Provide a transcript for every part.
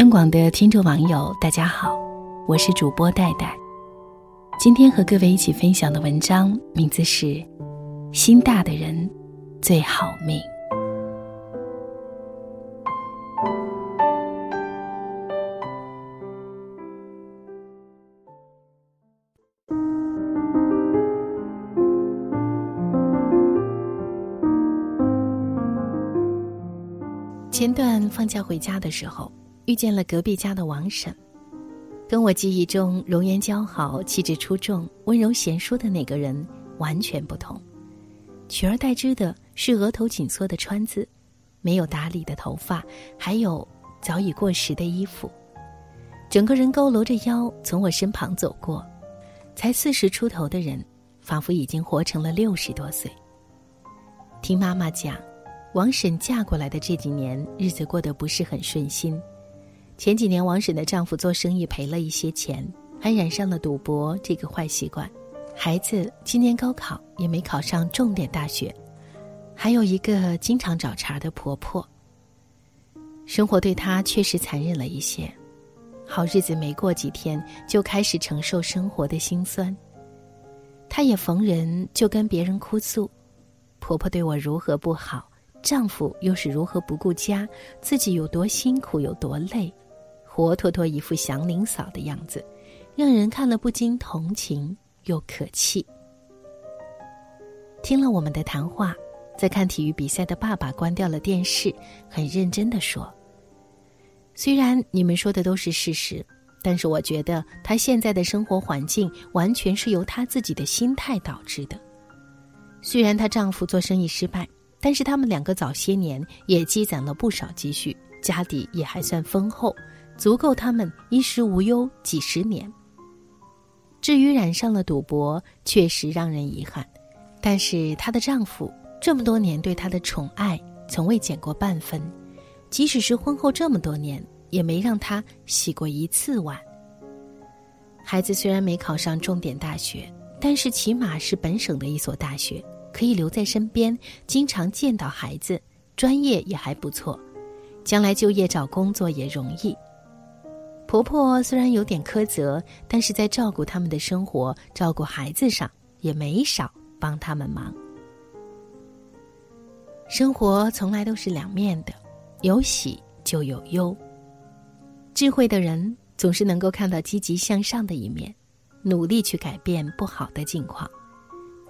央广的听众网友，大家好，我是主播戴戴。今天和各位一起分享的文章名字是《心大的人最好命》。前段放假回家的时候，遇见了隔壁家的王婶，跟我记忆中容颜姣好、气质出众、温柔贤淑的那个人完全不同。取而代之的是额头紧缩的川字，没有打理的头发，还有早已过时的衣服。整个人佝偻着腰从我身旁走过，才四十出头的人，仿佛已经活成了六十多岁。听妈妈讲。王婶嫁过来的这几年，日子过得不是很顺心。前几年，王婶的丈夫做生意赔了一些钱，还染上了赌博这个坏习惯。孩子今年高考也没考上重点大学，还有一个经常找茬的婆婆。生活对她确实残忍了一些，好日子没过几天，就开始承受生活的辛酸。她也逢人就跟别人哭诉，婆婆对我如何不好。丈夫又是如何不顾家，自己有多辛苦有多累，活脱脱一副祥林嫂的样子，让人看了不禁同情又可气。听了我们的谈话，在看体育比赛的爸爸关掉了电视，很认真的说：“虽然你们说的都是事实，但是我觉得她现在的生活环境完全是由她自己的心态导致的。虽然她丈夫做生意失败。”但是他们两个早些年也积攒了不少积蓄，家底也还算丰厚，足够他们衣食无忧几十年。至于染上了赌博，确实让人遗憾，但是她的丈夫这么多年对她的宠爱从未减过半分，即使是婚后这么多年，也没让她洗过一次碗。孩子虽然没考上重点大学，但是起码是本省的一所大学。可以留在身边，经常见到孩子，专业也还不错，将来就业找工作也容易。婆婆虽然有点苛责，但是在照顾他们的生活、照顾孩子上也没少帮他们忙。生活从来都是两面的，有喜就有忧。智慧的人总是能够看到积极向上的一面，努力去改变不好的境况。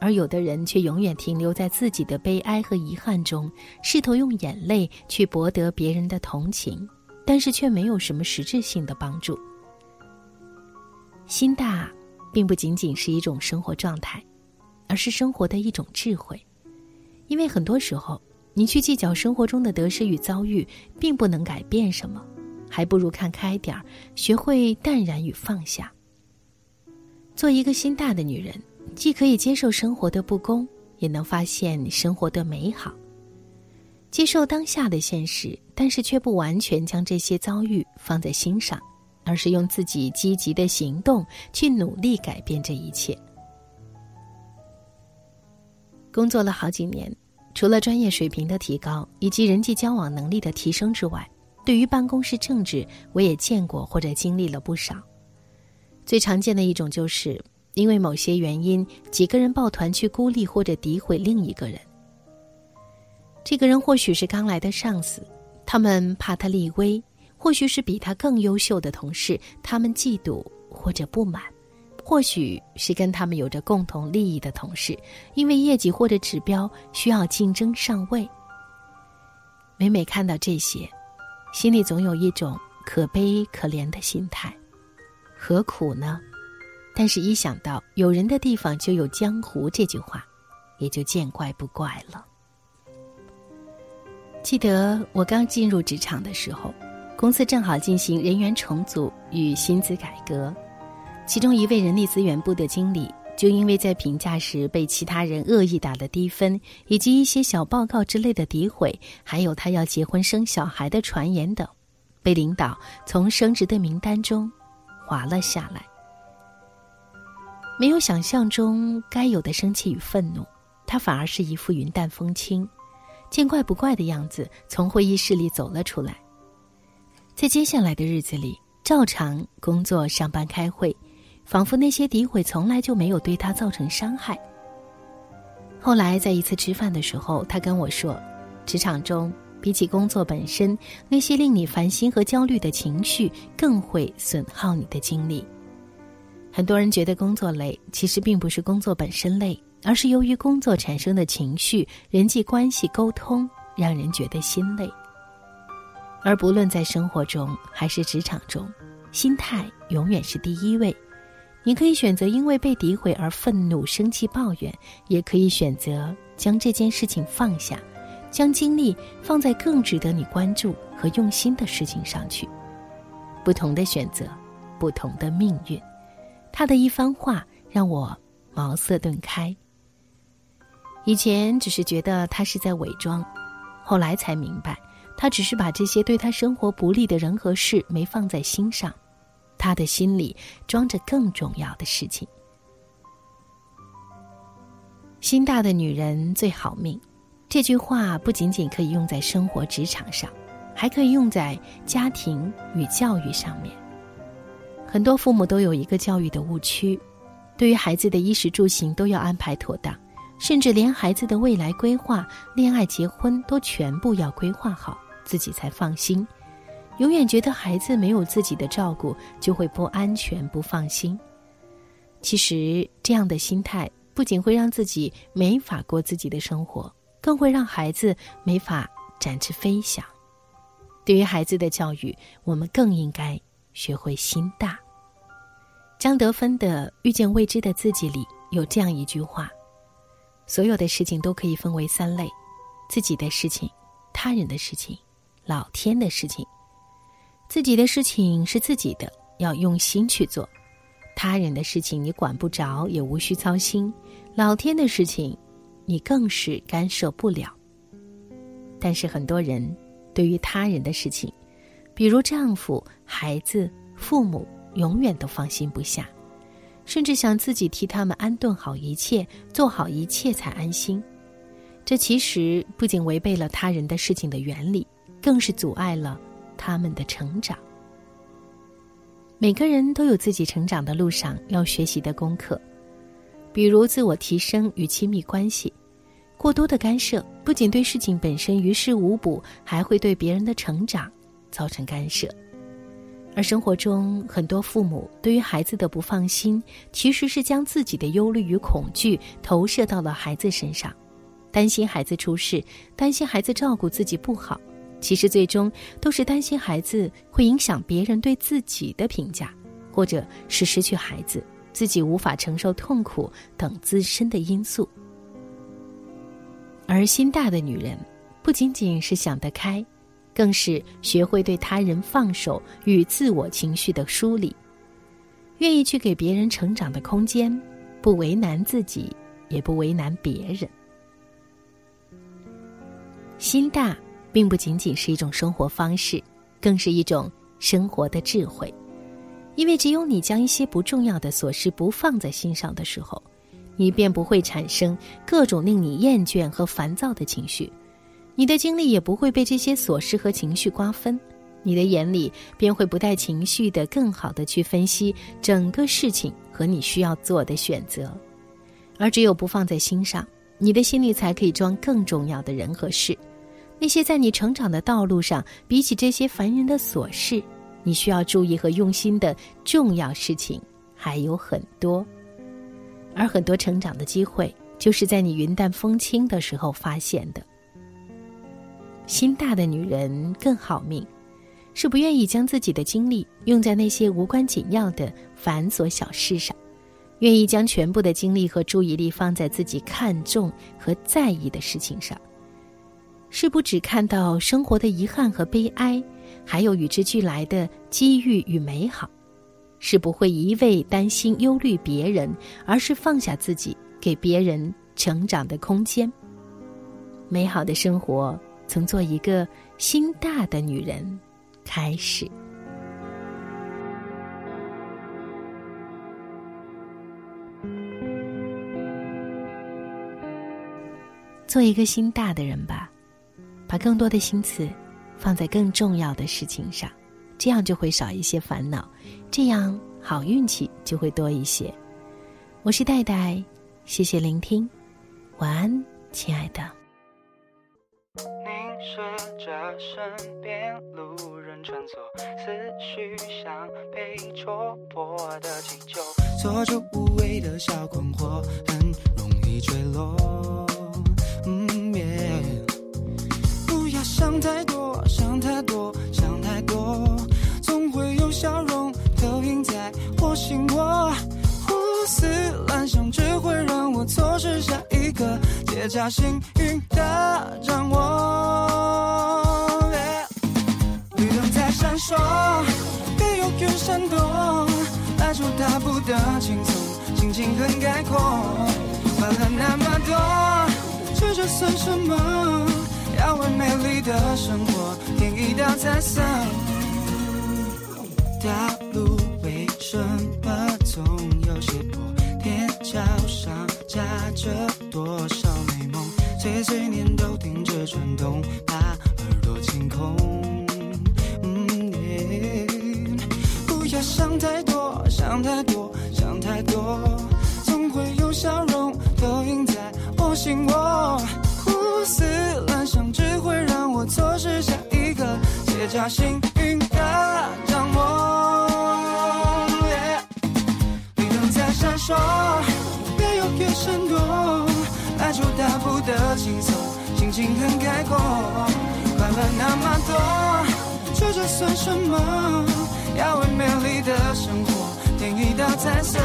而有的人却永远停留在自己的悲哀和遗憾中，试图用眼泪去博得别人的同情，但是却没有什么实质性的帮助。心大，并不仅仅是一种生活状态，而是生活的一种智慧。因为很多时候，你去计较生活中的得失与遭遇，并不能改变什么，还不如看开点儿，学会淡然与放下。做一个心大的女人。既可以接受生活的不公，也能发现生活的美好。接受当下的现实，但是却不完全将这些遭遇放在心上，而是用自己积极的行动去努力改变这一切。工作了好几年，除了专业水平的提高以及人际交往能力的提升之外，对于办公室政治，我也见过或者经历了不少。最常见的一种就是。因为某些原因，几个人抱团去孤立或者诋毁另一个人。这个人或许是刚来的上司，他们怕他立威；或许是比他更优秀的同事，他们嫉妒或者不满；或许是跟他们有着共同利益的同事，因为业绩或者指标需要竞争上位。每每看到这些，心里总有一种可悲可怜的心态，何苦呢？但是，一想到“有人的地方就有江湖”这句话，也就见怪不怪了。记得我刚进入职场的时候，公司正好进行人员重组与薪资改革，其中一位人力资源部的经理就因为在评价时被其他人恶意打了低分，以及一些小报告之类的诋毁，还有他要结婚生小孩的传言等，被领导从升职的名单中划了下来。没有想象中该有的生气与愤怒，他反而是一副云淡风轻、见怪不怪的样子，从会议室里走了出来。在接下来的日子里，照常工作、上班、开会，仿佛那些诋毁从来就没有对他造成伤害。后来在一次吃饭的时候，他跟我说：“职场中比起工作本身，那些令你烦心和焦虑的情绪更会损耗你的精力。很多人觉得工作累，其实并不是工作本身累，而是由于工作产生的情绪、人际关系沟通，让人觉得心累。而不论在生活中还是职场中，心态永远是第一位。”你可以选择因为被诋毁而愤怒、生气、抱怨，也可以选择将这件事情放下，将精力放在更值得你关注和用心的事情上去。不同的选择，不同的命运。他的一番话让我茅塞顿开。以前只是觉得他是在伪装，后来才明白，他只是把这些对他生活不利的人和事没放在心上。他的心里装着更重要的事情。心大的女人最好命，这句话不仅仅可以用在生活职场上，还可以用在家庭与教育上面。很多父母都有一个教育的误区，对于孩子的衣食住行都要安排妥当，甚至连孩子的未来规划、恋爱、结婚都全部要规划好，自己才放心。永远觉得孩子没有自己的照顾就会不安全、不放心。其实这样的心态不仅会让自己没法过自己的生活，更会让孩子没法展翅飞翔。对于孩子的教育，我们更应该学会心大。张德芬的《遇见未知的自己》里有这样一句话：“所有的事情都可以分为三类：自己的事情、他人的事情、老天的事情。”自己的事情是自己的，要用心去做；他人的事情你管不着，也无需操心；老天的事情，你更是干涉不了。但是很多人对于他人的事情，比如丈夫、孩子、父母，永远都放心不下，甚至想自己替他们安顿好一切，做好一切才安心。这其实不仅违背了他人的事情的原理，更是阻碍了。他们的成长，每个人都有自己成长的路上要学习的功课，比如自我提升与亲密关系。过多的干涉不仅对事情本身于事无补，还会对别人的成长造成干涉。而生活中很多父母对于孩子的不放心，其实是将自己的忧虑与恐惧投射到了孩子身上，担心孩子出事，担心孩子照顾自己不好。其实最终都是担心孩子会影响别人对自己的评价，或者是失去孩子，自己无法承受痛苦等自身的因素。而心大的女人，不仅仅是想得开，更是学会对他人放手与自我情绪的梳理，愿意去给别人成长的空间，不为难自己，也不为难别人。心大。并不仅仅是一种生活方式，更是一种生活的智慧。因为只有你将一些不重要的琐事不放在心上的时候，你便不会产生各种令你厌倦和烦躁的情绪，你的精力也不会被这些琐事和情绪瓜分，你的眼里便会不带情绪的更好的去分析整个事情和你需要做的选择。而只有不放在心上，你的心里才可以装更重要的人和事。那些在你成长的道路上，比起这些烦人的琐事，你需要注意和用心的重要事情还有很多。而很多成长的机会，就是在你云淡风轻的时候发现的。心大的女人更好命，是不愿意将自己的精力用在那些无关紧要的繁琐小事上，愿意将全部的精力和注意力放在自己看重和在意的事情上。是不只看到生活的遗憾和悲哀，还有与之俱来的机遇与美好；是不会一味担心忧虑别人，而是放下自己，给别人成长的空间。美好的生活从做一个心大的女人开始。做一个心大的人吧。把更多的心思放在更重要的事情上，这样就会少一些烦恼，这样好运气就会多一些。我是戴戴，谢谢聆听，晚安，亲爱的。凝视着身边路人穿梭，思绪像被戳破的气球，做着无谓的小困惑，很容易坠落。嗯耶，不要想太多，想太多，想太多，总会有笑容投影在我心窝。个结痂幸运的掌握。绿灯在闪烁，别犹豫闪躲，迈出大步的轻松，心情很开阔，快乐那么多，这就算什么？要为美丽的生活添一道彩色。大路为什么总多少美梦？碎碎念都停止转动，把耳朵清空。嗯不要想太多，想太多，想太多，总会有笑容投影在我心窝。胡思乱想只会让我错失下一个结痂幸运的掌握。绿灯在闪烁，别犹豫闪躲，就大步的轻松，心情很开阔，快乐那么多，这这算什么？要为美丽的生活添一道彩色。